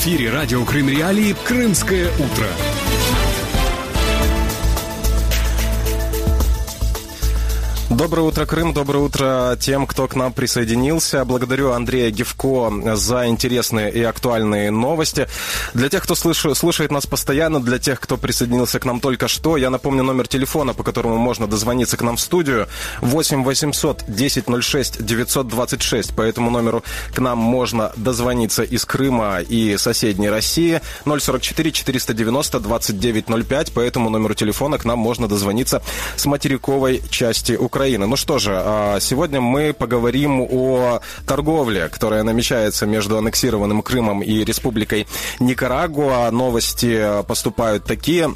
эфире радио Крым Реалии «Крымское утро». Доброе утро, Крым. Доброе утро тем, кто к нам присоединился. Благодарю Андрея Гевко за интересные и актуальные новости. Для тех, кто слыш... слушает нас постоянно, для тех, кто присоединился к нам только что, я напомню номер телефона, по которому можно дозвониться к нам в студию. 8 800 1006 926. По этому номеру к нам можно дозвониться из Крыма и соседней России. 044 490 2905. По этому номеру телефона к нам можно дозвониться с материковой части Украины. Украины. Ну что же, а, сегодня мы поговорим о торговле, которая намечается между аннексированным Крымом и Республикой Никарагуа. Новости поступают такие.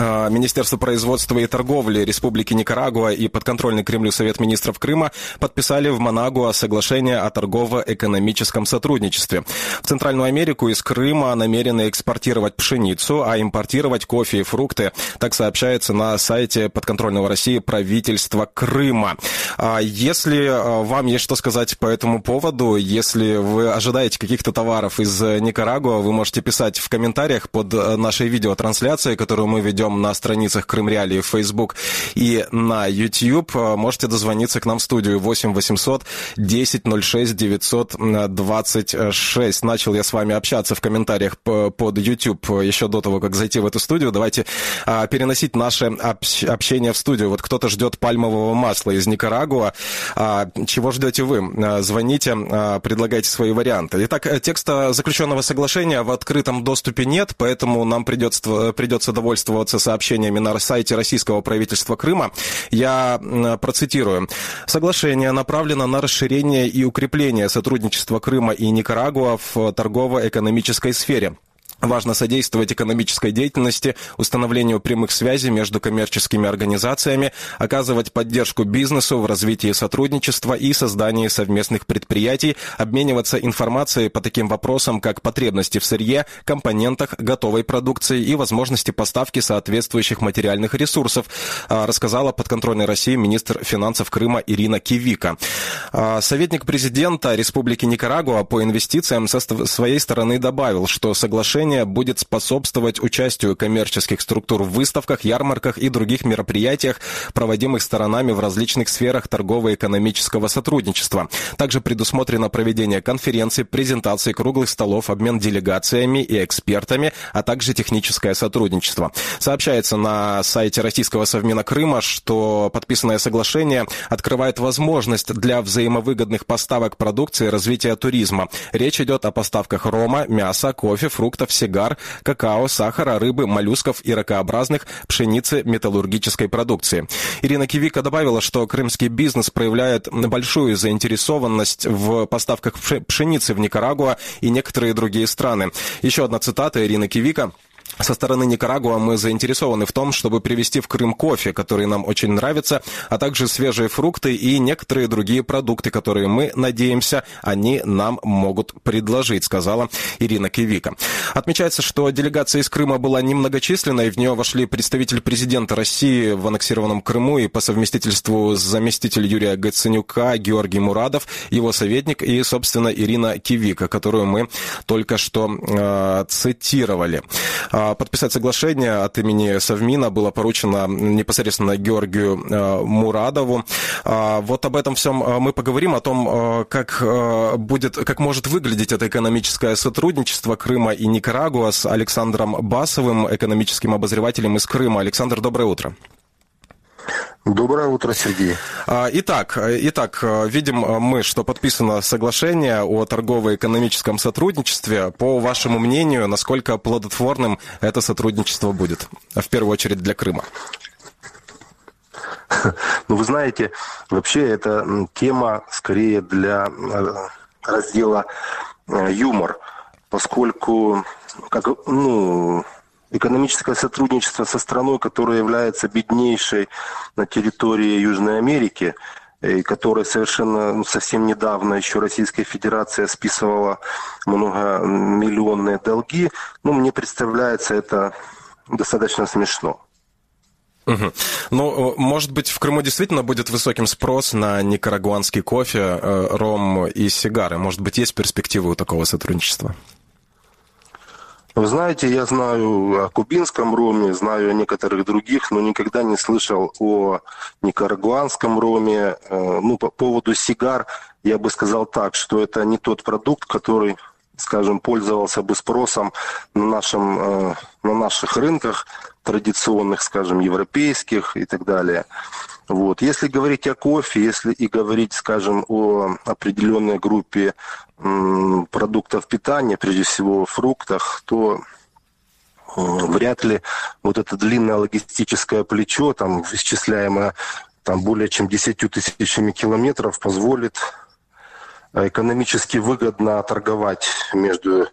А, Министерство производства и торговли Республики Никарагуа и подконтрольный Кремлю Совет министров Крыма подписали в Манагуа соглашение о торгово-экономическом сотрудничестве. В Центральную Америку из Крыма намерены экспортировать пшеницу, а импортировать кофе и фрукты. Так сообщается на сайте подконтрольного России правительства Крыма. А если а, вам есть что сказать по этому поводу, если вы ожидаете каких-то товаров из Никарагуа, вы можете писать в комментариях под э, нашей видеотрансляцией, которую мы ведем ведем на страницах Крым Реалии в Facebook и на YouTube. Можете дозвониться к нам в студию 8 800 10 06 926. Начал я с вами общаться в комментариях под YouTube еще до того, как зайти в эту студию. Давайте а, переносить наше общение в студию. Вот кто-то ждет пальмового масла из Никарагуа. А, чего ждете вы? А, звоните, предлагайте свои варианты. Итак, текста заключенного соглашения в открытом доступе нет, поэтому нам придется, придется довольствоваться делиться сообщениями на сайте российского правительства Крыма. Я процитирую. Соглашение направлено на расширение и укрепление сотрудничества Крыма и Никарагуа в торгово-экономической сфере. Важно содействовать экономической деятельности, установлению прямых связей между коммерческими организациями, оказывать поддержку бизнесу в развитии сотрудничества и создании совместных предприятий, обмениваться информацией по таким вопросам, как потребности в сырье, компонентах, готовой продукции и возможности поставки соответствующих материальных ресурсов, а, рассказала подконтрольной России министр финансов Крыма Ирина Кивика. А, советник президента Республики Никарагуа по инвестициям со своей стороны добавил, что соглашение Соглашение будет способствовать участию коммерческих структур в выставках, ярмарках и других мероприятиях, проводимых сторонами в различных сферах торгово-экономического сотрудничества. Также предусмотрено проведение конференций, презентаций, круглых столов, обмен делегациями и экспертами, а также техническое сотрудничество. Сообщается на сайте Российского Совмина Крыма, что подписанное соглашение открывает возможность для взаимовыгодных поставок продукции и развития туризма. Речь идет о поставках рома, мяса, кофе, фруктов, сигар, какао, сахара, рыбы, моллюсков и ракообразных, пшеницы, металлургической продукции. Ирина Кивика добавила, что крымский бизнес проявляет большую заинтересованность в поставках пшеницы в Никарагуа и некоторые другие страны. Еще одна цитата Ирины Кивика. Со стороны Никарагуа мы заинтересованы в том, чтобы привезти в Крым кофе, который нам очень нравится, а также свежие фрукты и некоторые другие продукты, которые мы надеемся, они нам могут предложить, сказала Ирина Кивика. Отмечается, что делегация из Крыма была немногочисленной, в нее вошли представитель президента России в аннексированном Крыму и по совместительству заместитель Юрия Гаценюка Георгий Мурадов, его советник и, собственно, Ирина Кивика, которую мы только что э, цитировали. А, подписать соглашение от имени Совмина было поручено непосредственно Георгию э, Мурадову. А, вот об этом всем э, мы поговорим, о том, э, как, будет, как может выглядеть это экономическое сотрудничество Крыма и Никарагуа с Александром Басовым, экономическим обозревателем из Крыма. Александр, доброе утро. Доброе утро, Сергей. А, итак, итак, видим мы, что подписано соглашение о торгово-экономическом сотрудничестве. По вашему мнению, насколько плодотворным это сотрудничество будет, в первую очередь для Крыма? Ну, вы знаете, вообще эта тема скорее для э, раздела э, юмор, поскольку, как, ну, экономическое сотрудничество со страной, которая является беднейшей на территории Южной Америки, и которая совершенно ну, совсем недавно еще Российская Федерация списывала многомиллионные долги, ну, мне представляется это достаточно смешно. Угу. Ну, может быть, в Крыму действительно будет высоким спрос на никарагуанский кофе, э, ром и сигары. Может быть, есть перспективы у такого сотрудничества? Вы знаете, я знаю о кубинском роме, знаю о некоторых других, но никогда не слышал о никарагуанском роме. Э, ну, по поводу сигар я бы сказал так, что это не тот продукт, который скажем, пользовался бы спросом на, нашем, э, на наших рынках традиционных, скажем, европейских и так далее. Вот. Если говорить о кофе, если и говорить, скажем, о определенной группе продуктов питания, прежде всего фруктах, то вряд ли вот это длинное логистическое плечо, там, исчисляемое там, более чем 10 тысячами километров, позволит экономически выгодно торговать между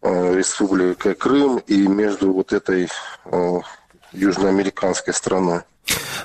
э, Республикой Крым и между вот этой э, южноамериканской страной.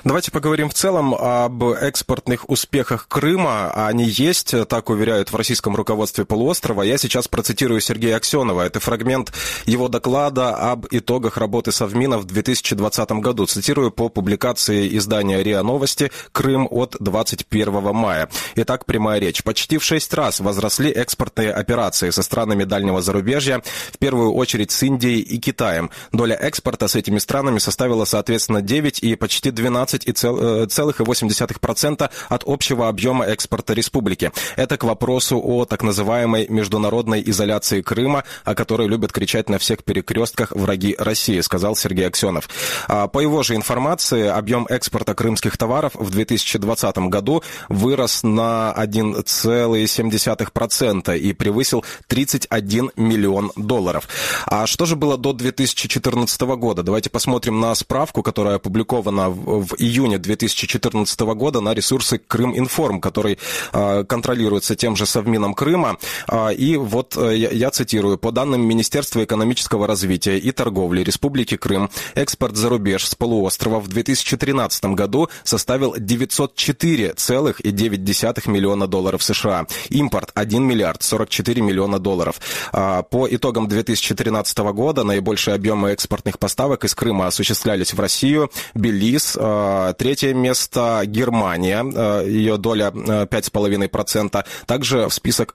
Давайте поговорим в целом об экспортных успехах Крыма. Они есть, так уверяют в российском руководстве полуострова. Я сейчас процитирую Сергея Аксенова. Это фрагмент его доклада об итогах работы Совмина в 2020 году. Цитирую по публикации издания РИА Новости «Крым» от 21 мая. Итак, прямая речь. Почти в шесть раз возросли экспортные операции со странами дальнего зарубежья, в первую очередь с Индией и Китаем. Доля экспорта с этими странами составила, соответственно, 9 и почти 12,8% э, от общего объема экспорта республики. Это к вопросу о так называемой международной изоляции Крыма, о которой любят кричать на всех перекрестках враги России, сказал Сергей Аксенов. А, по его же информации, объем экспорта крымских товаров в 2020 году вырос на 1,7% и превысил 31 миллион долларов. А что же было до 2014 года? Давайте посмотрим на справку, которая опубликована в июне 2014 года на ресурсы Крым-Информ, который а, контролируется тем же Совмином Крыма. А, и вот э, я цитирую. По данным Министерства экономического развития и торговли Республики Крым, экспорт за рубеж с полуострова в 2013 году составил 904,9 миллиона долларов США. Импорт 1 миллиард 44 миллиона долларов. А, по итогам 2013 года наибольшие объемы экспортных поставок из Крыма осуществлялись в Россию, Белиз, третье место Германия, э, ее доля 5,5%. Э, также в список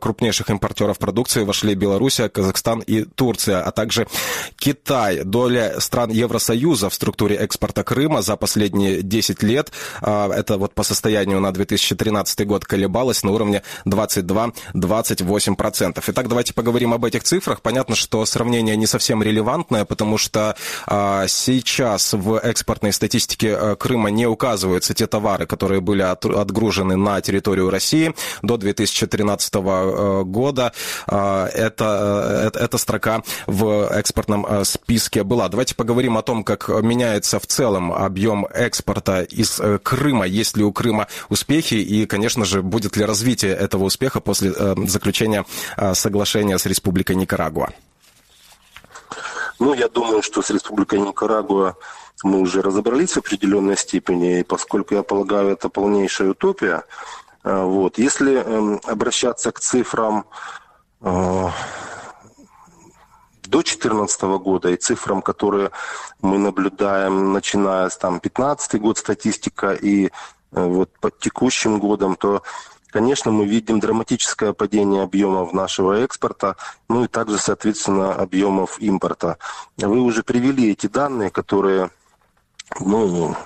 крупнейших импортеров продукции вошли Белоруссия, Казахстан и Турция, а также Китай. Доля стран Евросоюза в структуре экспорта Крыма за последние 10 лет, это вот по состоянию на 2013 год колебалась на уровне 22-28%. Итак, давайте поговорим об этих цифрах. Понятно, что сравнение не совсем релевантное, потому что сейчас в экспортной статистике статистике э, Крыма не указываются те товары, которые были отгружены на территорию России до 2013 э, года. Э, это, эта строка в экспортном списке была. Давайте поговорим о том, как меняется в целом объем экспорта из Крыма, есть ли у Крыма успехи и, конечно же, будет ли развитие этого успеха после заключения соглашения с Республикой Никарагуа. Ну, я думаю, что с Республикой Никарагуа мы уже разобрались в определенной степени, и поскольку я полагаю, это полнейшая утопия, э, вот, если эм, обращаться к цифрам э, до 2014 года и цифрам, которые мы наблюдаем, начиная с там, 2015 год статистика и э, вот под текущим годом, то Конечно, мы видим драматическое падение объемов нашего экспорта, ну и также, соответственно, объемов импорта. Вы уже привели эти данные, которые ну,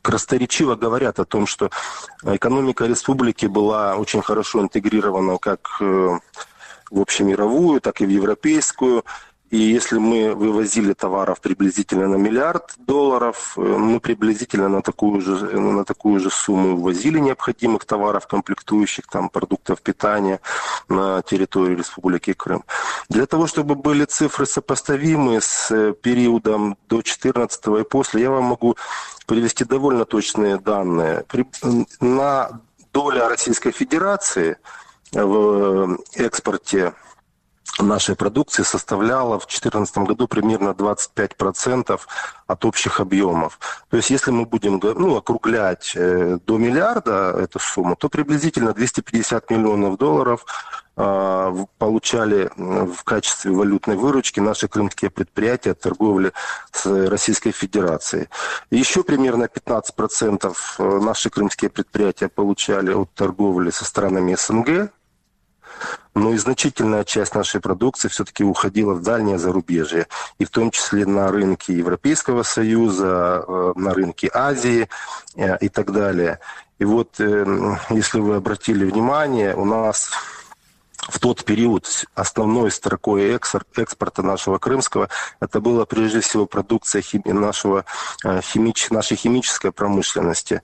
красноречиво говорят о том, что экономика республики была очень хорошо интегрирована как э, в общемировую, так и в европейскую. И если мы вывозили товаров приблизительно на миллиард долларов, э, мы приблизительно на такую же, на такую же сумму ввозили необходимых товаров, комплектующих, там, продуктов питания на территорию Республики Крым. Для того, чтобы были цифры сопоставимы с э, периодом до 2014 и после, я вам могу привести довольно точные данные. На доля Российской Федерации в экспорте нашей продукции составляла в 2014 году примерно 25% от общих объемов. То есть если мы будем ну, округлять э, до миллиарда эту сумму, то приблизительно 250 миллионов долларов э, получали в качестве валютной выручки наши крымские предприятия от торговли с Российской Федерацией. Еще примерно 15% э, наши крымские предприятия получали от торговли со странами СНГ, но и значительная часть нашей продукции все-таки уходила в дальнее зарубежье, и в том числе на рынки Европейского Союза, э, на рынки Азии э, и так далее. И вот, эм, если вы обратили внимание, у нас в тот период основной строкой экспорта нашего крымского это была прежде всего продукция хими, нашего, э, химич, нашей химической промышленности.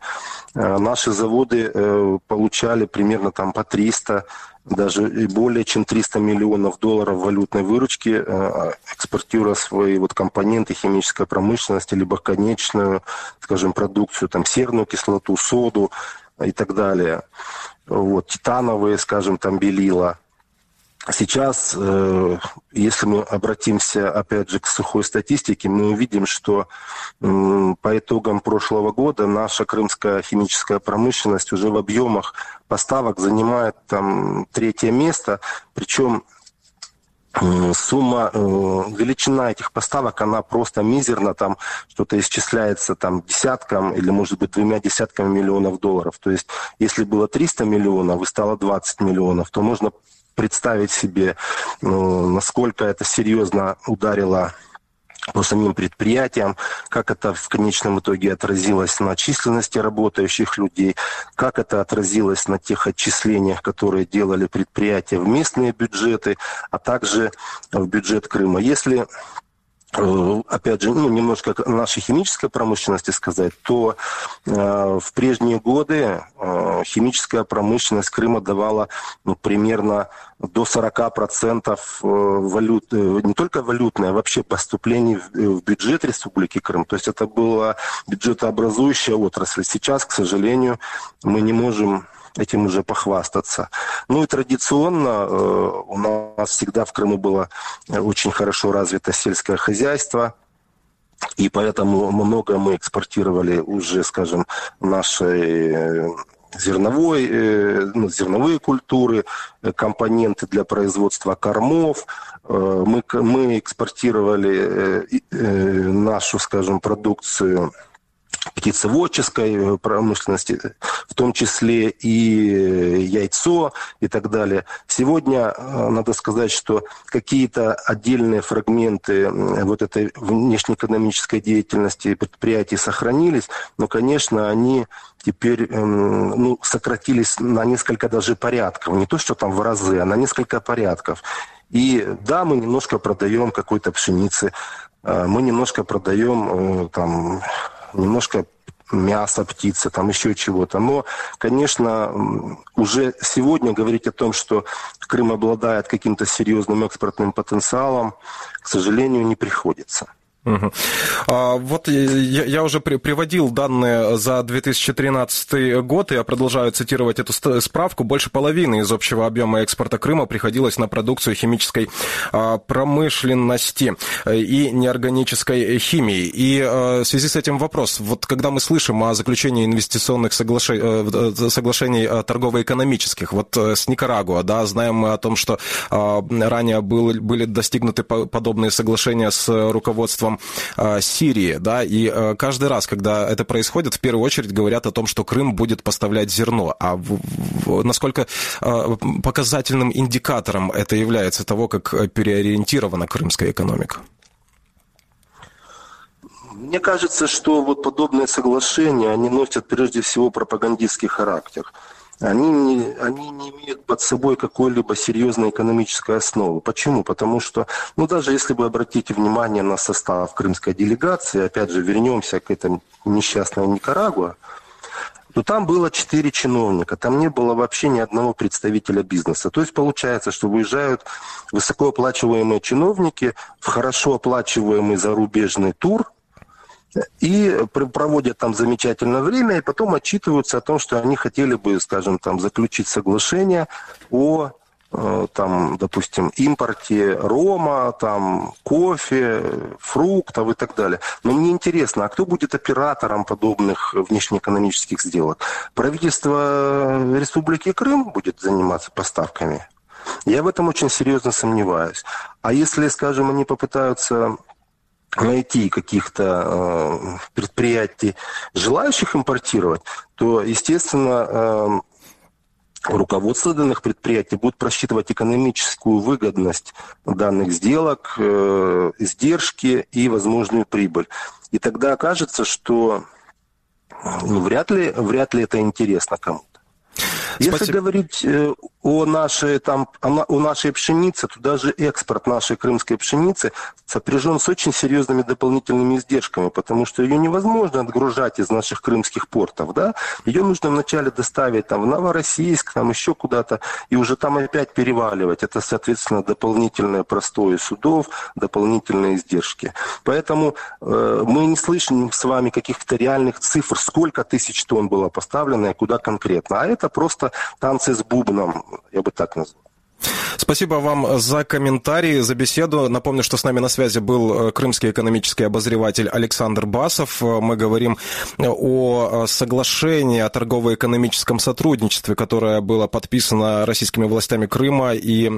Э, наши заводы э, получали примерно там по 300 даже более чем 300 миллионов долларов валютной выручки, экспортируя свои вот компоненты химической промышленности, либо конечную, скажем, продукцию, там, серную кислоту, соду и так далее. Вот, титановые, скажем, там, белила. Сейчас, э, если мы обратимся, опять же, к сухой статистике, мы увидим, что по итогам прошлого года наша крымская химическая промышленность уже в объемах поставок занимает там третье место, причем сумма, э, величина этих поставок, она просто мизерна, там что-то исчисляется там десяткам или, может быть, двумя десятками миллионов долларов. То есть, если было 300 миллионов и стало 20 миллионов, то можно представить себе, ну, насколько это серьезно ударило по самим предприятиям, как это в конечном итоге отразилось на численности работающих людей, как это отразилось на тех отчислениях, которые делали предприятия в местные бюджеты, а также в бюджет Крыма. Если Э, опять же, ну, немножко нашей химической промышленности сказать, то э, в прежние годы э, химическая промышленность Крыма давала ну, примерно до 40% э, валют, э, не только валютное, а вообще поступлений в, в бюджет Республики Крым. То есть это была бюджетообразующая отрасль. Сейчас, к сожалению, мы не можем этим уже похвастаться. Ну и традиционно э, у нас всегда в Крыму было очень хорошо развито сельское хозяйство. И поэтому много мы экспортировали уже, скажем, нашей э, зерновой, э, ну, зерновые культуры, компоненты для производства кормов. Мы, мы экспортировали нашу, скажем, продукцию птицеводческой э, промышленности, в том числе и яйцо и так далее. Сегодня э, надо сказать, что какие-то отдельные фрагменты вот этой внешнеэкономической деятельности предприятий сохранились, но, конечно, они теперь эм, ну, сократились на несколько даже порядков. Не то, что там в разы, а на несколько порядков. И да, мы немножко продаем какой-то пшеницы, э, мы немножко продаем там немножко мяса, птицы, там еще чего-то. Но, конечно, уже сегодня говорить о том, что Крым обладает каким-то серьезным экспортным потенциалом, к сожалению, не приходится. Угу. А, вот я, уже при, приводил данные за 2013 год, и я продолжаю цитировать эту справку. Больше половины из общего объема экспорта Крыма приходилось на продукцию химической а, промышленности и неорганической химии. И а, в связи с этим вопрос. Вот когда мы слышим о заключении инвестиционных соглашений, э, э, соглашений торгово-экономических, вот э, с Никарагуа, да, знаем мы о том, что ранее был, были достигнуты подобные соглашения с руководством э, Сирии, да, и э, каждый раз, когда это происходит, в первую очередь говорят о том, что Крым будет поставлять зерно. А насколько э, показательным индикатором это является того, как переориентирована крымская экономика? Мне кажется, что вот подобные соглашения, они носят прежде всего пропагандистский характер они не, они не имеют под собой какой-либо серьезной экономической основы. Почему? Потому что, ну, даже если вы обратите внимание на состав крымской делегации, опять же, вернемся к этому несчастной Никарагуа, то там было четыре чиновника, там не было вообще ни одного представителя бизнеса. То есть получается, что выезжают высокооплачиваемые чиновники в хорошо оплачиваемый зарубежный тур – и проводят там замечательное время, и потом отчитываются о том, что они хотели бы, скажем, там заключить соглашение о э, там, допустим, импорте рома, там, кофе, фруктов и так далее. Но мне интересно, а кто будет оператором подобных внешнеэкономических сделок? Правительство Республики Крым будет заниматься поставками? Я в этом очень серьезно сомневаюсь. А если, скажем, они попытаются найти каких-то э, предприятий, желающих импортировать, то, естественно, э, руководство данных предприятий будет просчитывать экономическую выгодность данных сделок, э, издержки и возможную прибыль. И тогда окажется, что ну, вряд ли, вряд ли это интересно кому-то. Если Спасибо. говорить э, о нашей, там, о нашей пшенице, то даже экспорт нашей крымской пшеницы сопряжен с очень серьезными дополнительными издержками, потому что ее невозможно отгружать из наших крымских портов. Да? Ее нужно вначале доставить там, в Новороссийск, там еще куда-то, и уже там опять переваливать. Это, соответственно, дополнительное простое судов, дополнительные издержки. Поэтому э, мы не слышим с вами каких-то реальных цифр, сколько тысяч тонн было поставлено и куда конкретно. А это просто танцы с бубном я бы так назвал. Спасибо вам за комментарии, за беседу. Напомню, что с нами на связи был э, крымский экономический обозреватель Александр Басов. Э, мы говорим о э, соглашении о торгово-экономическом сотрудничестве, которое было подписано российскими властями Крыма и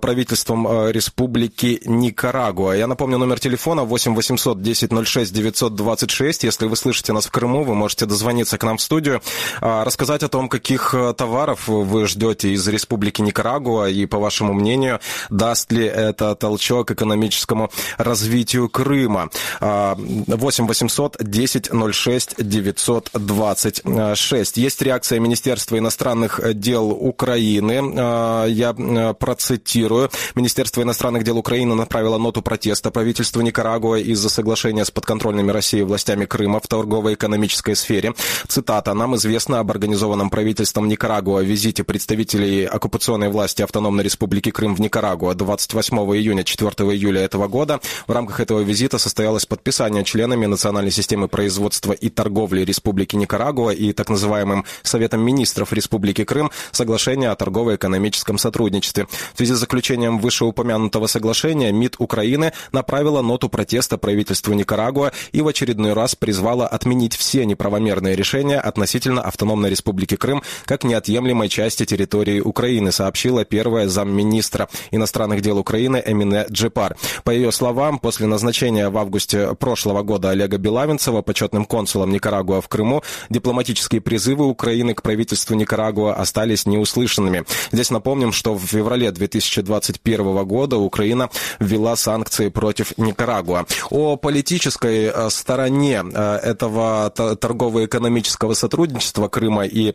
правительством Республики Никарагуа. Я напомню, номер телефона 8 800 10 06 926. Если вы слышите нас в Крыму, вы можете дозвониться к нам в студию, рассказать о том, каких товаров вы ждете из Республики Никарагуа, и, по вашему мнению, даст ли это толчок экономическому развитию Крыма? 8 800 10 06 926. Есть реакция Министерства иностранных дел Украины. А, я процитирую. Министерство иностранных дел Украины направило ноту протеста правительству Никарагуа из-за соглашения с подконтрольными Россией властями Крыма в торгово-экономической сфере. Цитата. «Нам известно об организованном правительством Никарагуа визите представителей оккупационной власти Автономной Республики Крым в Никарагуа 28 июня 4 июля этого года. В рамках этого визита состоялось подписание членами Национальной системы производства и торговли Республики Никарагуа и так называемым Советом министров Республики Крым соглашения о торгово-экономическом сотрудничестве. В связи с заключением вышеупомянутого соглашения МИД Украины направила ноту протеста правительству Никарагуа и в очередной раз призвала отменить все неправомерные решения относительно Автономной Республики Крым как неотъемлемой части территории Украины, сообщила первая замминистра иностранных дел Украины Эмине Джипар. По ее словам, после назначения в августе прошлого года Олега Белавинцева почетным консулом Никарагуа в Крыму, дипломатические призывы Украины к правительству Никарагуа остались неуслышанными. Здесь напомним, что в феврале 2021 года Украина ввела санкции против Никарагуа. О политической э, стороне э, этого торгово-экономического сотрудничества Крыма и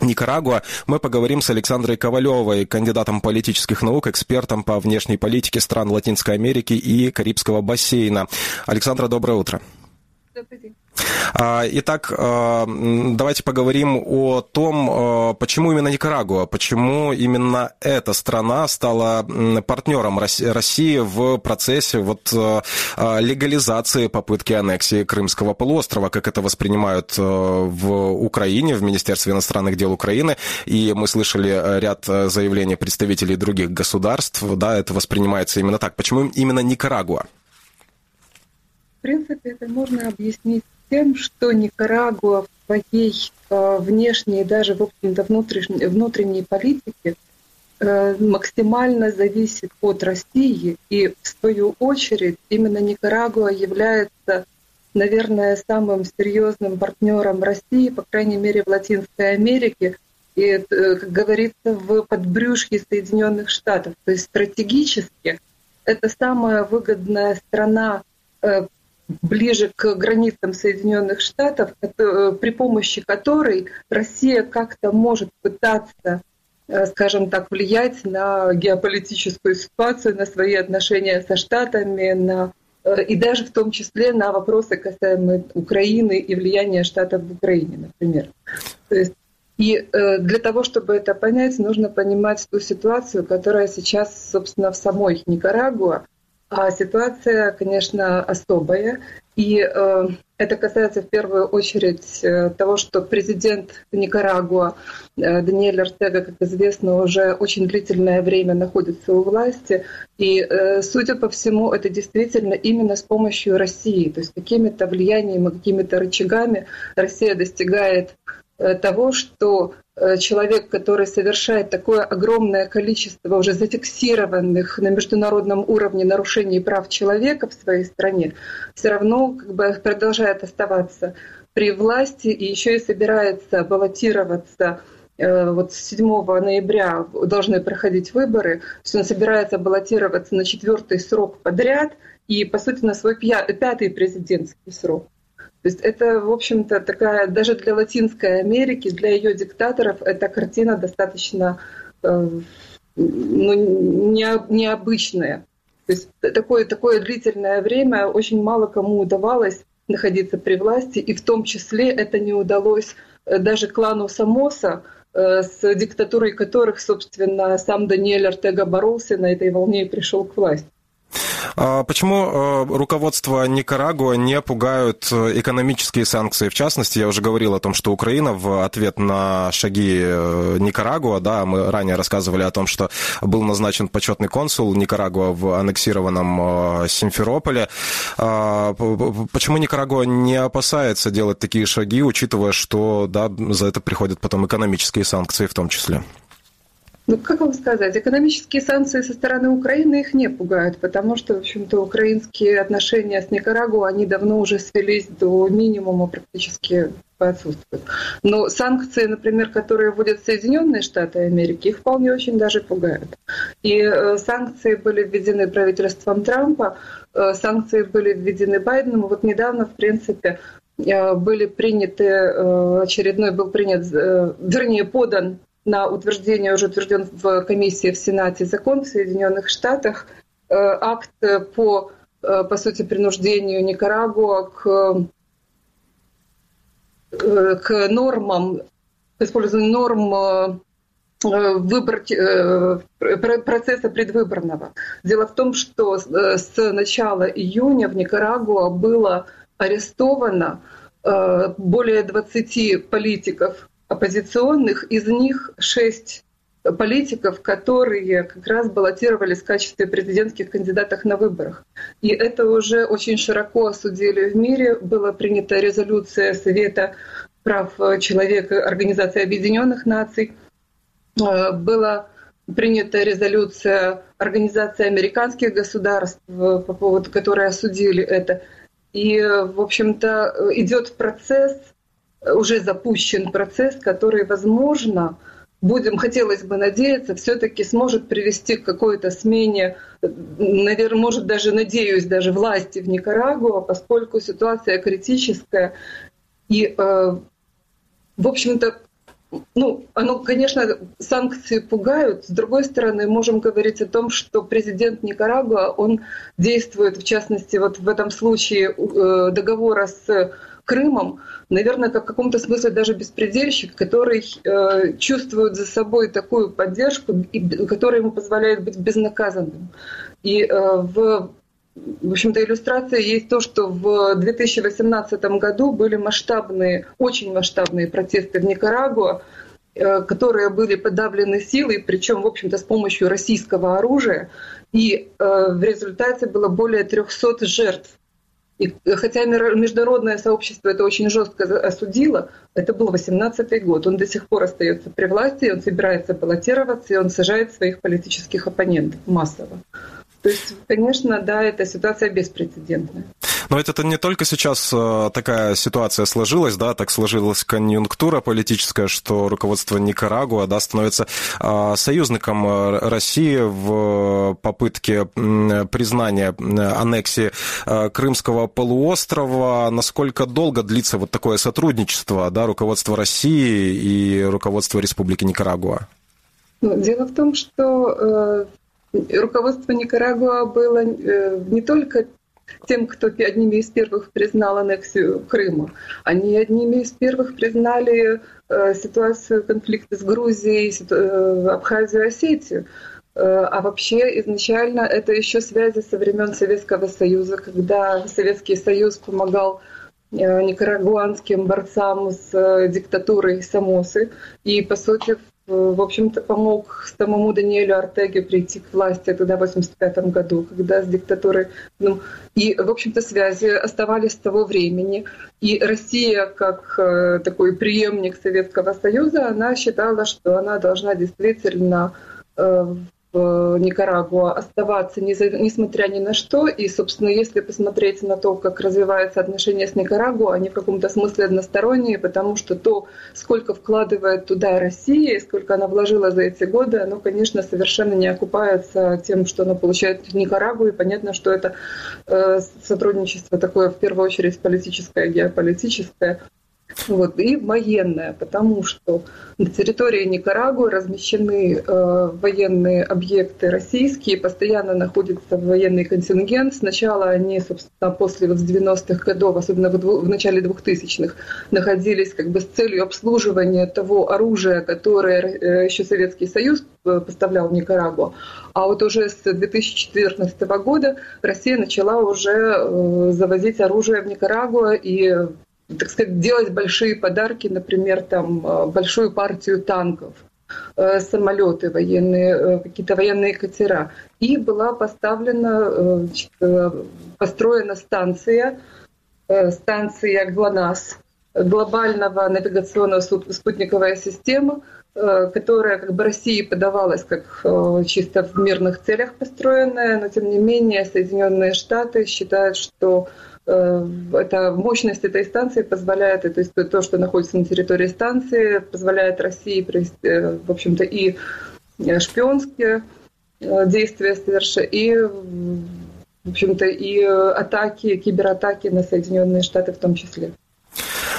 Никарагуа, мы поговорим с Александрой Ковалевой, кандидатом политических наук, экспертом по внешней политике стран Латинской Америки и Карибского бассейна. Александра, доброе утро. Добрый день. А, итак, а, давайте поговорим о том, а, почему именно Никарагуа, почему именно эта страна стала партнером России в процессе вот легализации попытки аннексии Крымского полуострова, как это воспринимают в Украине, в Министерстве иностранных дел Украины, и мы слышали ряд заявлений представителей других государств, да, это воспринимается именно так. Почему именно Никарагуа? В принципе, это можно объяснить тем, что Никарагуа в своей э, внешней и даже, в общем-то, внутренней, внутренней политике э, максимально зависит от России, и в свою очередь именно Никарагуа является, наверное, самым серьезным партнером России, по крайней мере, в Латинской Америке, и, э, как говорится, в подбрюшке Соединенных Штатов. То есть стратегически это самая выгодная страна ближе к границам Соединенных Штатов, э, при помощи которой Россия как-то может пытаться, э, скажем так, влиять на геополитическую ситуацию, на свои отношения со Штатами, на э, и даже в том числе на вопросы касаемые Украины и влияния Штатов в Украине, например. То есть и для того, чтобы это понять, нужно понимать ту ситуацию, которая сейчас, собственно, в самой Никарагуа, а ситуация, конечно, особая. И э, это касается в первую очередь э, того, что президент Никарагуа э, Даниэль Артега, как известно, уже очень длительное время находится у власти. И, э, судя по всему, это действительно именно с помощью России, то есть какими-то влияниями, какими-то рычагами Россия достигает Э, того, что человек, который совершает такое огромное количество уже зафиксированных на международном уровне нарушений прав человека в своей стране, все равно как бы продолжает оставаться при власти и еще и собирается баллотироваться вот 7 ноября должны проходить выборы, то есть он собирается баллотироваться на четвертый срок подряд и, по сути, на свой пятый президентский срок. То есть это, в общем-то, такая, даже для Латинской Америки, для ее диктаторов, эта картина достаточно э, ну, не, необычная. То есть такое, такое длительное время очень мало кому удавалось находиться при власти, и в том числе это не удалось э, даже клану Самоса, э, с диктатурой которых, собственно, сам Даниэль Артега боролся на этой волне и пришел к власти. А почему э, руководство Никарагуа не пугают э, экономические санкции? В частности, я уже говорил о том, что Украина в ответ на шаги э, Никарагуа, да, мы ранее рассказывали о том, что был назначен почетный консул Никарагуа в аннексированном Симферополе. А, почему Никарагуа не опасается делать такие шаги, учитывая, что да, за это приходят потом экономические санкции в том числе? Ну, как вам сказать, экономические санкции со стороны Украины их не пугают, потому что, в общем-то, украинские отношения с Никарагуа, они давно уже свелись до минимума практически отсутствуют. Но санкции, например, которые вводят Соединенные Штаты Америки, их вполне очень даже пугают. И э, санкции были введены правительством Трампа, э, санкции были введены Байденом. Вот недавно, в принципе, э, были приняты, очередной был принят, вернее, подан на утверждение, уже утвержден в комиссии в Сенате закон в Соединенных Штатах, э, акт по, э, по сути, принуждению Никарагуа к, э, к нормам, к использованию норм выбор, процесса предвыборного. Дело в том, что с начала июня в Никарагуа было арестовано более 20 политиков оппозиционных, из них шесть политиков, которые как раз баллотировались в качестве президентских кандидатов на выборах. И это уже очень широко осудили в мире. Была принята резолюция Совета прав человека Организации Объединенных Наций. Э, была принята резолюция Организации американских государств, по поводу которой осудили это. И, в общем-то, идет процесс уже запущен процесс, который, возможно, будем, хотелось бы надеяться, все-таки сможет привести к какой-то смене, наверное, может даже, надеюсь, даже власти в Никарагуа, поскольку ситуация критическая. И, э, в общем-то, ну, оно, конечно, санкции пугают. С другой стороны, можем говорить о том, что президент Никарагуа, он действует, в частности, вот в этом случае э, договора с Крымом, наверное, как в каком-то смысле даже беспредельщик, который э, чувствует за собой такую поддержку, и, которая ему позволяет быть безнаказанным. И э, в в общем-то, иллюстрация есть то, что в 2018 году были масштабные, очень масштабные протесты в Никарагуа, э, которые были подавлены силой, причем, в общем-то, с помощью российского оружия. И э, в результате было более 300 жертв. И хотя международное сообщество это очень жестко осудило, это был 18 год. Он до сих пор остается при власти, он собирается баллотироваться, и он сажает своих политических оппонентов массово. То есть, конечно, да, эта ситуация беспрецедентная. Но ведь это не только сейчас э, такая ситуация сложилась, да, так сложилась конъюнктура политическая, что руководство Никарагуа, да, становится э, союзником э, России в попытке признания аннексии Крымского полуострова. Насколько долго длится вот такое сотрудничество, да, руководства России и руководства Республики Никарагуа? Ну, дело в том, что руководство Никарагуа было не только тем, кто одними из первых признал аннексию Крыма. Они одними из первых признали э, ситуацию конфликта с Грузией, э, Абхазию, Осетию. Э, а вообще изначально это еще связи со времен Советского Союза, когда Советский Союз помогал никарагуанским борцам с диктатурой Самосы. И, по сути, в общем-то, помог самому Даниэлю Артеге прийти к власти тогда в 85 году, когда с диктатурой... Ну, и, в общем-то, связи оставались с того времени. И Россия, как э, такой преемник Советского Союза, она считала, что она должна действительно э, в Никарагуа оставаться несмотря ни на что. И, собственно, если посмотреть на то, как развиваются отношения с Никарагуа, они в каком-то смысле односторонние, потому что то, сколько вкладывает туда Россия, и сколько она вложила за эти годы, оно, конечно, совершенно не окупается тем, что она получает в Никарагуа. И понятно, что это э, сотрудничество такое, в первую очередь, политическое, геополитическое. Вот, и военная, потому что на территории Никарагуа размещены э, военные объекты российские, постоянно находится военный контингент. Сначала они, собственно, после вот 90-х годов, особенно в, в начале 2000-х, находились как бы с целью обслуживания того оружия, которое э, еще Советский Союз э, поставлял в Никарагуа. А вот уже с 2014 года Россия начала уже э, завозить оружие в Никарагуа и так сказать, делать большие подарки, например, там э, большую партию танков, э, самолеты военные, э, какие-то военные катера. И была поставлена, построена станция, станция ГЛОНАСС, глобального навигационного спутниковая система, которая как бы России подавалась как чисто в мирных целях построенная, но тем не менее Соединенные Штаты считают, что Э, эта мощность этой станции позволяет, то есть то, что находится на территории станции, позволяет России, э, в общем-то, и э, шпионские действия совершать, и, в общем-то, и атаки, кибератаки на Соединенные Штаты в том числе.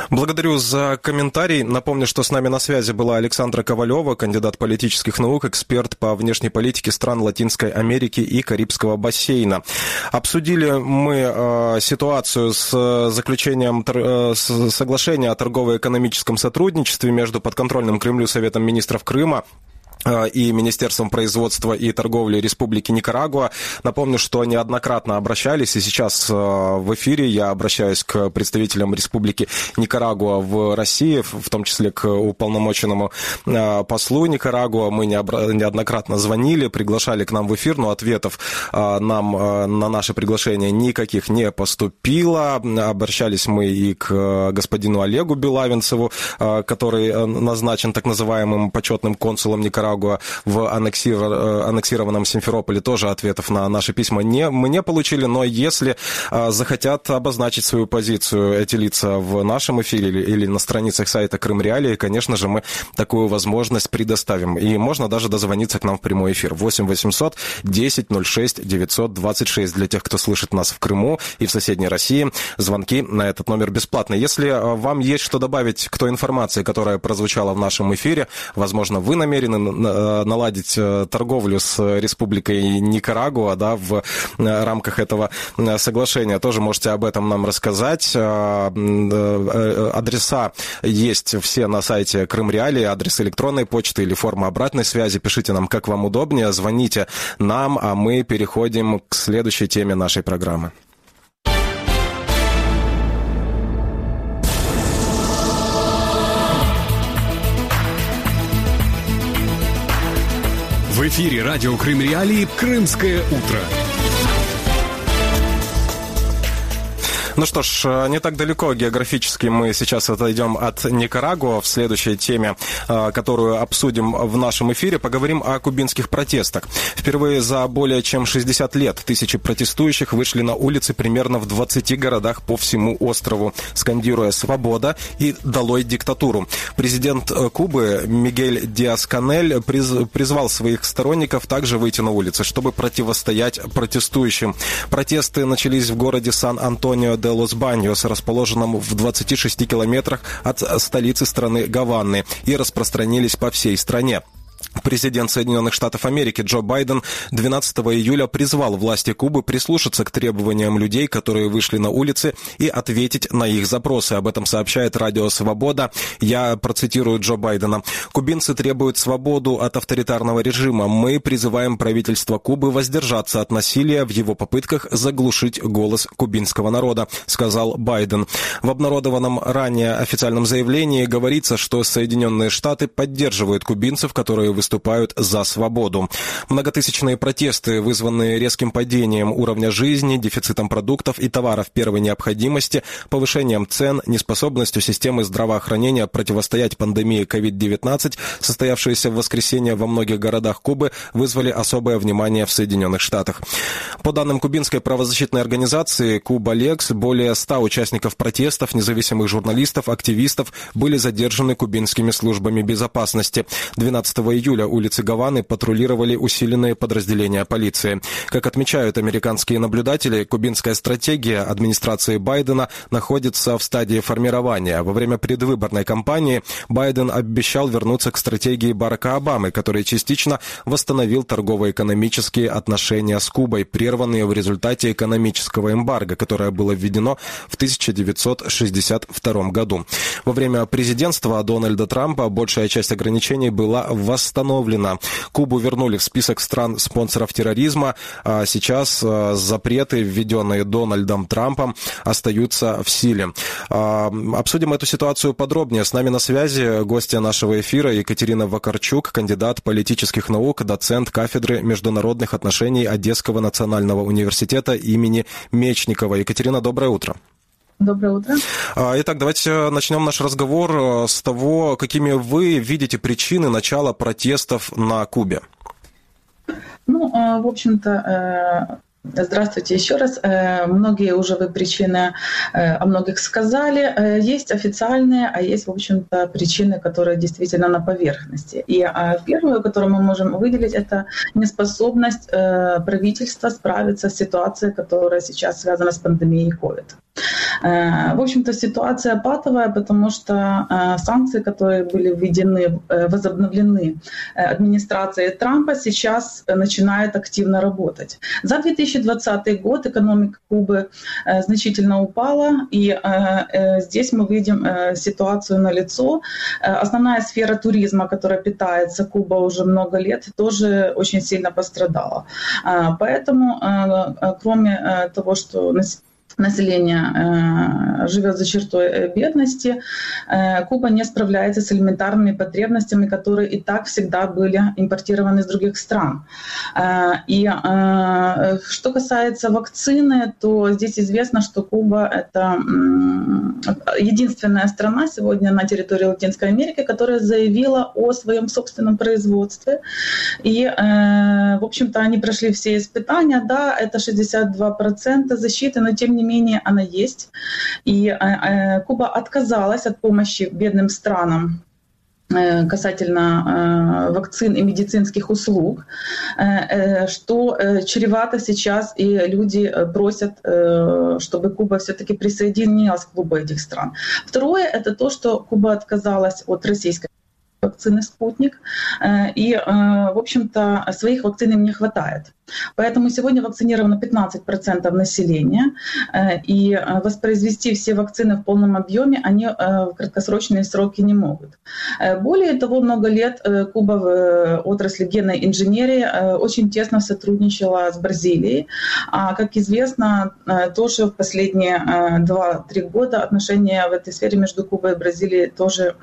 Благодарю за комментарий. Напомню, что с нами на связи была Александра Ковалева, кандидат политических наук, эксперт по внешней политике стран Латинской Америки и Карибского бассейна. Обсудили мы э, ситуацию с заключением э, соглашения о торгово-экономическом сотрудничестве между подконтрольным Кремлю Советом министров Крыма Э, и Министерством производства и торговли Республики Никарагуа. Напомню, что неоднократно обращались, и сейчас э, в эфире я обращаюсь к представителям Республики Никарагуа в России, в том числе к уполномоченному э, послу Никарагуа. Мы неоднократно звонили, приглашали к нам в эфир, но ответов нам на наше приглашение никаких не поступило. Обращались мы и к господину Олегу Белавинцеву, который назначен так называемым почетным консулом Никарагуа Никарагуа в аннексированном Симферополе тоже ответов на наши письма не, мы не получили, но если а, захотят обозначить свою позицию эти лица в нашем эфире или, или на страницах сайта Крым Реалии, конечно же, мы такую возможность предоставим. И можно даже дозвониться к нам в прямой эфир. 8 800 10 06 926 для тех, кто слышит нас в Крыму и в соседней России. Звонки на этот номер бесплатные. Если а, вам есть что добавить к той информации, которая прозвучала в нашем эфире, возможно, вы намерены Э, наладить э, торговлю с Республикой Никарагуа да, в э, рамках этого соглашения. Тоже можете об этом нам рассказать. Адреса есть все на сайте Крым Реалии, адрес электронной почты или форма обратной связи. Пишите нам, как вам удобнее, звоните нам, а мы переходим к следующей теме нашей программы. В эфире радио Крым Реалии «Крымское утро». Ну что ж, э, не так далеко географически мы сейчас отойдем от Никарагуа. В следующей теме, э, которую обсудим в нашем эфире, поговорим о кубинских протестах. Впервые за более чем 60 лет тысячи протестующих вышли на улицы примерно в 20 городах по всему острову, скандируя «Свобода» и «Долой диктатуру». Президент э, Кубы Мигель Диас-Канель призвал своих сторонников также выйти на улицы, чтобы противостоять протестующим. Протесты начались в городе Сан-Антонио де Лос-Баньос, расположенном в 26 километрах от столицы страны Гаваны, и распространились по всей стране. Президент Соединенных Штатов Америки Джо Байден 12 июля призвал власти Кубы прислушаться к требованиям людей, которые вышли на улицы, и ответить на их запросы. Об этом сообщает Радио Свобода. Я процитирую Джо Байдена. «Кубинцы требуют свободу от авторитарного режима. Мы призываем правительство Кубы воздержаться от насилия в его попытках заглушить голос кубинского народа», сказал Байден. В обнародованном ранее официальном заявлении говорится, что Соединенные Штаты поддерживают кубинцев, которые выступают за свободу. Многотысячные протесты, вызванные резким падением уровня жизни, дефицитом продуктов и товаров первой необходимости, повышением цен, неспособностью системы здравоохранения противостоять пандемии COVID-19, состоявшиеся в воскресенье во многих городах Кубы, вызвали особое внимание в Соединенных Штатах. По данным кубинской правозащитной организации Куба Лекс, более 100 участников протестов, независимых журналистов, активистов были задержаны кубинскими службами безопасности. 12 июля улицы Гаваны патрулировали усиленные подразделения полиции. Как отмечают американские наблюдатели, кубинская стратегия администрации Байдена находится в стадии формирования. Во время предвыборной кампании Байден обещал вернуться к стратегии Барака Обамы, который частично восстановил торгово-экономические отношения с Кубой, прерванные в результате экономического эмбарго, которое было введено в 1962 году. Во время президентства Дональда Трампа большая часть ограничений была восстановлена. Кубу вернули в список стран спонсоров терроризма. А сейчас а, запреты, введенные Дональдом Трампом, остаются в силе. А, обсудим эту ситуацию подробнее. С нами на связи гостья нашего эфира Екатерина Вакарчук, кандидат политических наук, доцент кафедры международных отношений Одесского национального университета имени Мечникова. Екатерина, доброе утро. Доброе утро. Итак, давайте начнем наш разговор э, с того, какими вы видите причины начала протестов на Кубе. Ну, а, в общем-то, э, Здравствуйте еще раз. Э, многие уже вы причины о многих сказали. Есть официальные, а есть, в общем-то, причины, которые действительно на поверхности. И а, первую, которую мы можем выделить, это неспособность правительства справиться с ситуацией, которая сейчас связана с пандемией COVID. Э, в общем-то, ситуация патовая, потому что э, санкции, которые были введены, э, возобновлены администрацией Трампа, сейчас начинают активно работать. За 2020 год экономика Кубы значительно упала, и здесь мы видим ситуацию на лицо. Основная сфера туризма, которая питается Куба уже много лет, тоже очень сильно пострадала. Поэтому, кроме того, что население э, живет за чертой э, бедности, э, Куба не справляется с элементарными потребностями, которые и так всегда были импортированы из других стран. И что касается вакцины, то здесь известно, что Куба — это единственная страна сегодня на территории Латинской Америки, которая заявила о своем собственном производстве. И, в общем-то, они прошли все испытания. Да, это 62% защиты, но тем не менее она есть. И э, э, Куба отказалась от помощи бедным странам э, касательно вакцин и медицинских услуг, что чревато сейчас, и люди просят, чтобы Куба все-таки присоединилась к клубу этих стран. Второе – это то, что Куба отказалась от российской вакцины «Спутник». Э, и, э, в общем-то, своих вакцин им не хватает. Поэтому сегодня вакцинировано 15% населения, э, и воспроизвести все вакцины в полном объеме они в краткосрочные сроки не могут. Более того, много лет Куба в отрасли генной инженерии очень тесно сотрудничала с Бразилией, а, как известно, тоже в последние 2-3 года отношения в этой сфере между Кубой и Бразилией тоже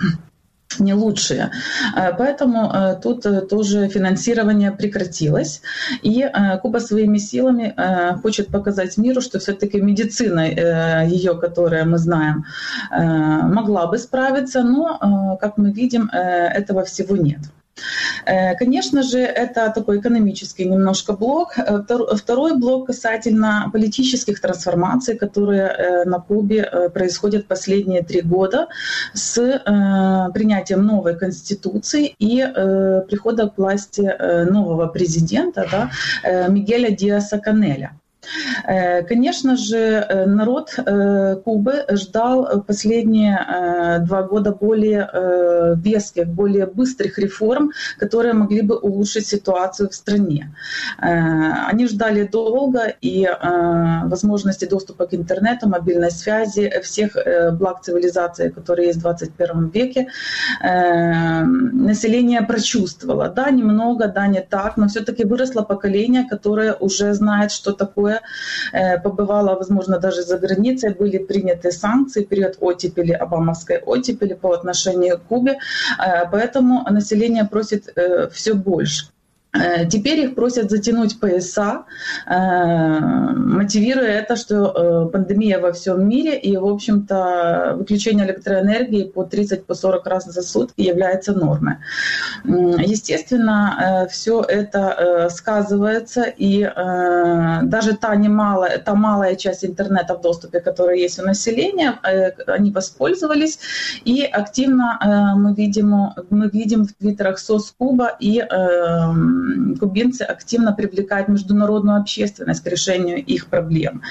не лучшие. Э, поэтому э, тут э, тоже финансирование прекратилось. И Куба своими силами хочет показать миру, что все-таки медицина ее, которая мы знаем, могла бы справиться, но, как мы видим, этого всего нет. Э, конечно же, это такой экономический немножко блок. Э, второй блок касательно политических трансформаций, которые э, на Кубе происходят последние три года с принятием новой конституции и прихода к власти нового президента да, Мигеля Диаса Канеля. Э, конечно же, э, народ э, Кубы ждал последние два года более веских, более быстрых реформ, которые могли бы улучшить ситуацию в стране. Они ждали долго и возможности доступа к интернету, мобильной связи, всех благ цивилизации, которые есть в 21 веке, население прочувствовало. Да, немного, да, не так, но все-таки выросло поколение, которое уже знает, что такое Кубы, побывала, возможно, даже за границей, были приняты санкции, период оттепели, обамовской оттепели по отношению к Кубе, поэтому население просит все больше. Э, теперь их просят затянуть пояса, э, мотивируя это, что э, пандемия во всем мире и, в общем-то, выключение электроэнергии по 30-40 по раз за сутки является нормой. Естественно, все это сказывается, и даже та, немалая, та малая часть интернета в доступе, которая есть у населения, они воспользовались, и активно мы видим, мы видим в твиттерах Соскуба и кубинцы активно привлекают международную общественность к решению их проблем.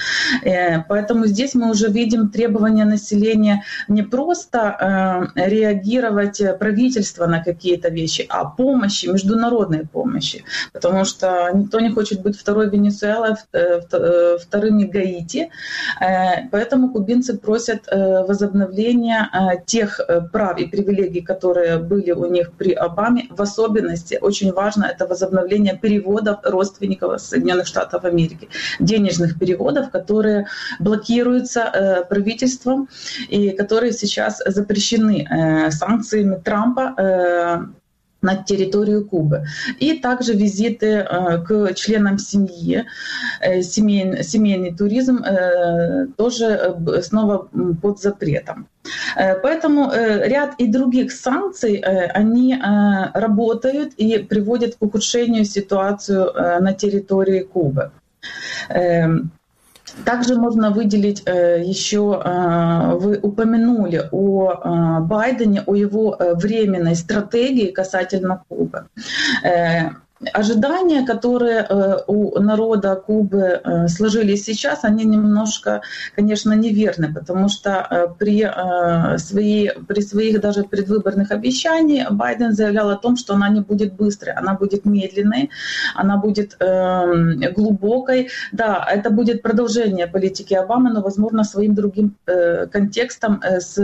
Э, поэтому здесь мы уже видим требования населения не просто э, реагировать правительство на какие-то вещи, а помощи, международной помощи. Потому что никто не хочет быть второй Венесуэлой, э, вторыми Гаити. Поэтому кубинцы просят возобновления тех прав и привилегий, которые были у них при Обаме. В особенности очень важно это возобновление возобновления переводов родственников Соединенных Штатов Америки, денежных переводов, которые блокируются э, правительством и которые сейчас запрещены э, санкциями Трампа э, на территорию Кубы. И также визиты э, к членам семьи, э, семейный, семейный туризм э, тоже снова под запретом. Поэтому ряд и других санкций, они работают и приводят к ухудшению ситуацию на территории Кубы. Также можно выделить э, еще, э, вы упомянули о э, Байдене, о его временной стратегии касательно Кубы. Ожидания, которые э, у народа Кубы э, сложились сейчас, они немножко, конечно, неверны, потому что э, при, своей, при своих даже предвыборных обещаниях Байден заявлял о том, что она не будет быстрой, она будет медленной, она будет глубокой. Да, это будет продолжение политики Обамы, но, возможно, своим другим контекстом с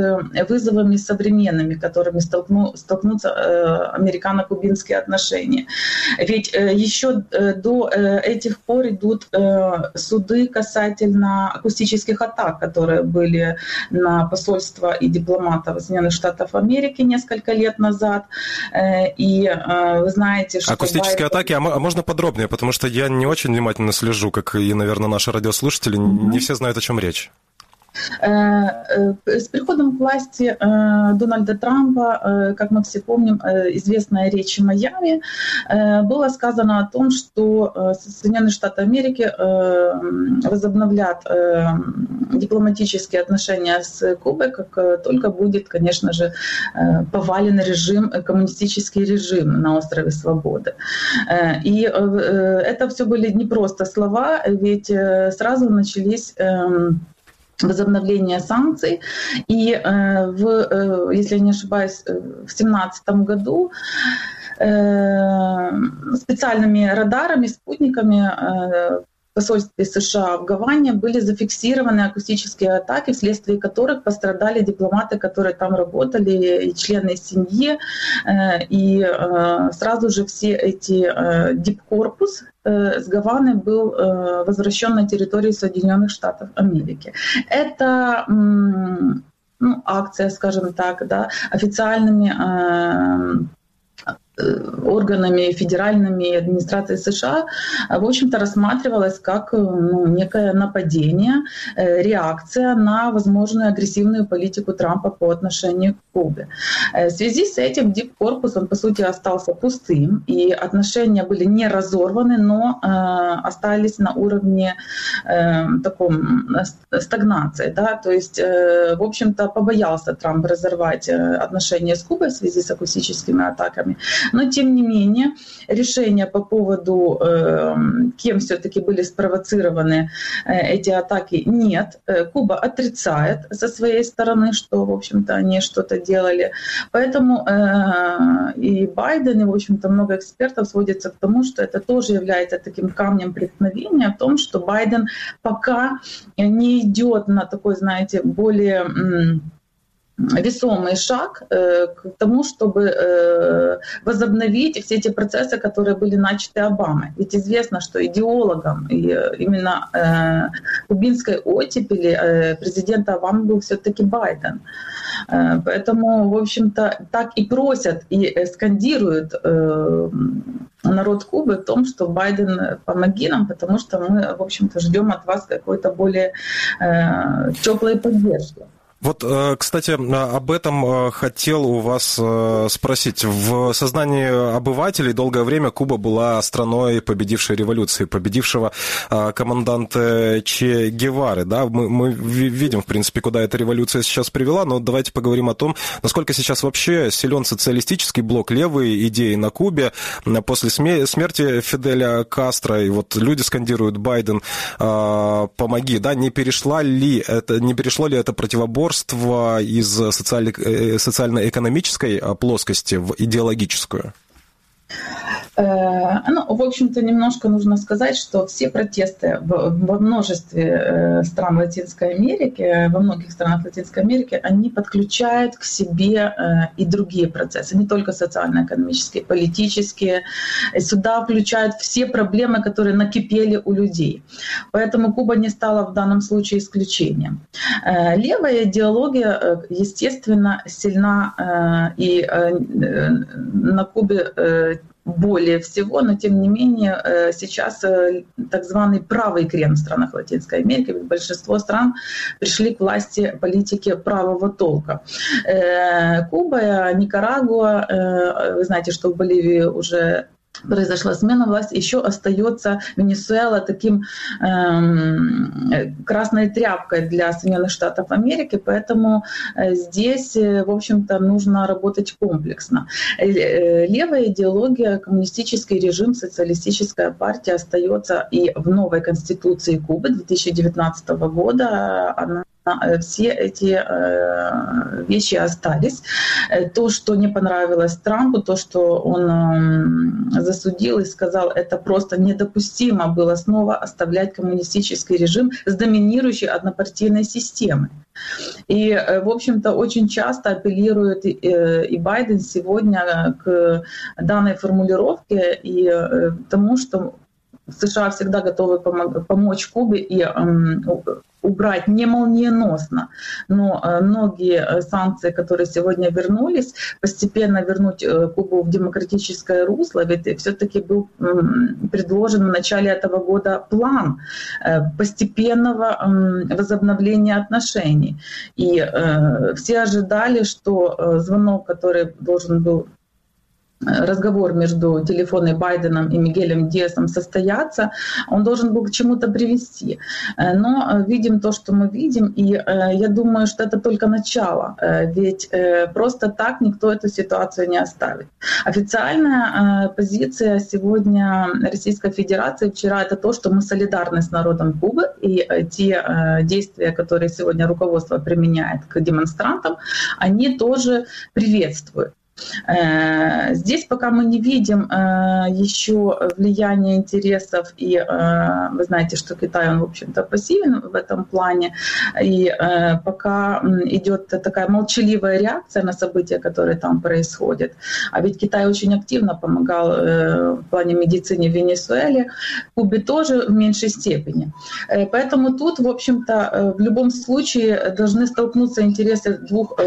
вызовами современными, которыми столкну, столкнутся американо-кубинские отношения. Ведь э, еще э, до э, этих пор идут суды касательно акустических атак, которые были на посольство и дипломатов Соединенных Штатов Америки несколько лет назад. И вы знаете, что... Акустические Байден... атаки, а, а можно подробнее? Потому что я не очень внимательно слежу, как и, наверное, наши радиослушатели. Mm-hmm. Не все знают, о чем речь. Э, э, с приходом к власти э, Дональда Трампа, как мы все помним, известная речь в Майами, было сказано о том, что Соединенные Штаты Америки возобновлят дипломатические отношения с Кубой, как только будет, конечно же, повален режим, коммунистический режим на острове Свободы. И это все были не просто слова, ведь сразу начались эм, возобновления санкций. И э, в, э, если я не ошибаюсь, э, в 2017 году специальными радарами, спутниками посольстве США в Гаване были зафиксированы акустические атаки, вследствие которых пострадали дипломаты, которые там работали, и члены семьи. И сразу же все эти дипкорпус, Э, с Гаваны был э, возвращен на территорию Соединенных Штатов Америки. Это ну, акция, скажем так, да, официальными э, Э, органами федеральными администрации США, в общем-то, рассматривалось как э, ну, некое нападение, э, реакция на возможную агрессивную политику Трампа по отношению к Кубе. В связи с этим Дип Корпус, он, по сути, остался пустым, и отношения были не разорваны, но э, остались на уровне э, таком стагнации. Да? То есть, э, в общем-то, побоялся Трамп разорвать отношения с Кубой в связи с акустическими атаками. Но, тем не менее, решение по поводу, эм, кем все-таки были спровоцированы э, эти атаки, нет. Э, Куба отрицает со своей стороны, что, в общем-то, они что-то делали. Поэтому э, и Байден, и, в общем-то, много экспертов сводится к тому, что это тоже является таким камнем преткновения в том, что Байден пока не идет на такой, знаете, более весомый шаг э, к тому, чтобы э, возобновить все эти процессы, которые были начаты Обамой. Ведь известно, что идеологом и э, именно кубинской оттепели президента Обамы был все-таки Байден. Поэтому, в общем-то, так и просят и скандируют народ Кубы в том, что Байден помоги нам, потому что мы, в общем-то, ждем от вас какой-то более теплой поддержки. Вот, э, кстати, об этом э, хотел у вас э, спросить. В сознании обывателей долгое время Куба была страной победившей революции, победившего команданта Че Гевары. Да? Мы, мы видим, в принципе, куда эта революция сейчас привела, но давайте поговорим о том, насколько сейчас вообще силен социалистический блок, левые идеи на Кубе. После смерти Фиделя Кастро, и вот люди скандируют «Байден, помоги», да, не перешла ли это, не перешло ли это противоборство переходство из э, социально-экономической а, плоскости в идеологическую? Э, ну, в общем-то, немножко нужно сказать, что все протесты во множестве э, стран Латинской Америки, во многих странах Латинской Америки, они подключают к себе э, и другие процессы, не только социально-экономические, политические. Сюда включают все проблемы, которые накипели у людей. Поэтому Куба не стала в данном случае исключением. Левая идеология, естественно, сильна и на Кубе более всего, но тем не менее э, сейчас э, так званый правый крен в странах Латинской Америки, ведь большинство стран пришли к власти политики правого толка. Э, Куба, Никарагуа, вы знаете, что в Боливии уже произошла смена власти, еще остается Венесуэла таким эм, красной тряпкой для Соединенных Штатов Америки, поэтому э, здесь, э, в общем-то, нужно работать комплексно. Э, левая идеология, коммунистический режим, социалистическая партия остается и в новой конституции Кубы 2019 года. Она Э, все эти э, вещи остались. Э, то, что не понравилось Трампу, то, что он эм, засудил и сказал, это просто недопустимо было снова оставлять коммунистический режим с доминирующей однопартийной системой. И, в общем-то, очень часто апеллирует и Байден сегодня к данной формулировке и тому, что США всегда готовы помочь Кубе и убрать не молниеносно, но э, многие э, санкции, которые сегодня вернулись, постепенно вернуть э, Кубу в демократическое русло, ведь все-таки был предложен в начале этого года план постепенного возобновления отношений. И все ожидали, что звонок, который должен был разговор между телефоной Байденом и Мигелем Диасом состояться, он должен был к чему-то привести. Э, но э, видим то, что мы видим, и э, я думаю, что это только начало, ведь просто так никто эту ситуацию не оставит. Официальная позиция сегодня Российской Федерации вчера это то, что мы солидарны с народом Кубы, и те действия, которые сегодня руководство применяет к демонстрантам, они тоже приветствуют. Э, здесь пока мы не видим э, еще влияния интересов, и э, вы знаете, что Китай, он, в общем-то, пассивен в этом плане, и пока идет такая молчаливая реакция на события, которые там происходят. А ведь Китай очень активно помогал в плане медицины в Венесуэле, Кубе тоже в меньшей степени. Поэтому тут, в общем-то, в любом случае должны столкнуться интересы двух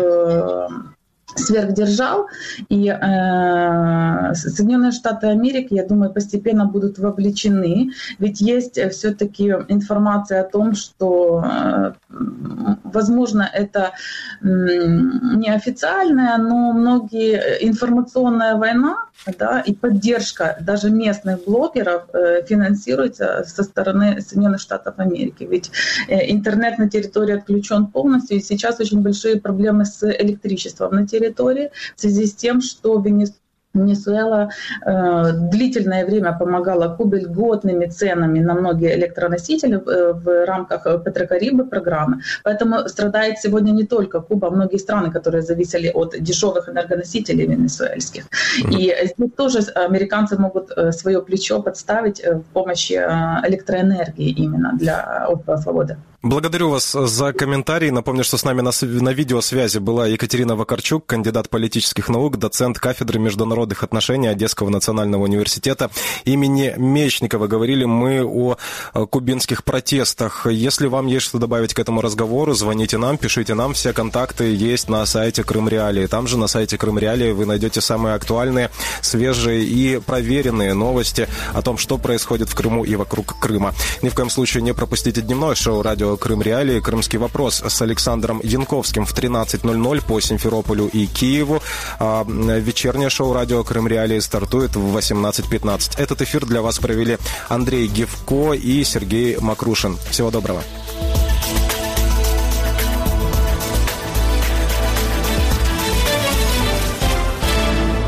сверхдержав, и э, Соединенные Штаты Америки, я думаю, постепенно будут вовлечены, ведь есть все-таки информация о том, что, э, возможно, это э, неофициальная, но многие информационная война да, и поддержка даже местных блогеров э, финансируется со стороны Соединенных Штатов Америки, ведь э, интернет на территории отключен полностью, и сейчас очень большие проблемы с электричеством на территории в связи с тем, что Венесуэла Венесуэла э, длительное время помогала Кубе льготными ценами на многие электроносители э, в рамках Петрокарибы программы. Поэтому страдает сегодня не только Куба, а многие страны, которые зависели от дешевых энергоносителей венесуэльских. Mm-hmm. И здесь тоже американцы могут э, свое плечо подставить э, в помощи электроэнергии именно для острова Свободы. Благодарю вас за комментарий. Напомню, что с нами на, на видеосвязи была Екатерина Вакарчук, кандидат политических наук, доцент кафедры международных отношений Одесского национального университета имени Мечникова. Говорили мы о кубинских протестах. Если вам есть что добавить к этому разговору, звоните нам, пишите нам. Все контакты есть на сайте Крым Реалии. Там же на сайте Крым Реалии вы найдете самые актуальные, свежие и проверенные новости о том, что происходит в Крыму и вокруг Крыма. Ни в коем случае не пропустите дневное шоу «Радио Крым Реалии. Крымский вопрос с Александром Янковским в 13.00 по Симферополю и Киеву. А вечернее шоу «Радио Крым Реалии» стартует в 18.15. Этот эфир для вас провели Андрей Гевко и Сергей Макрушин. Всего доброго.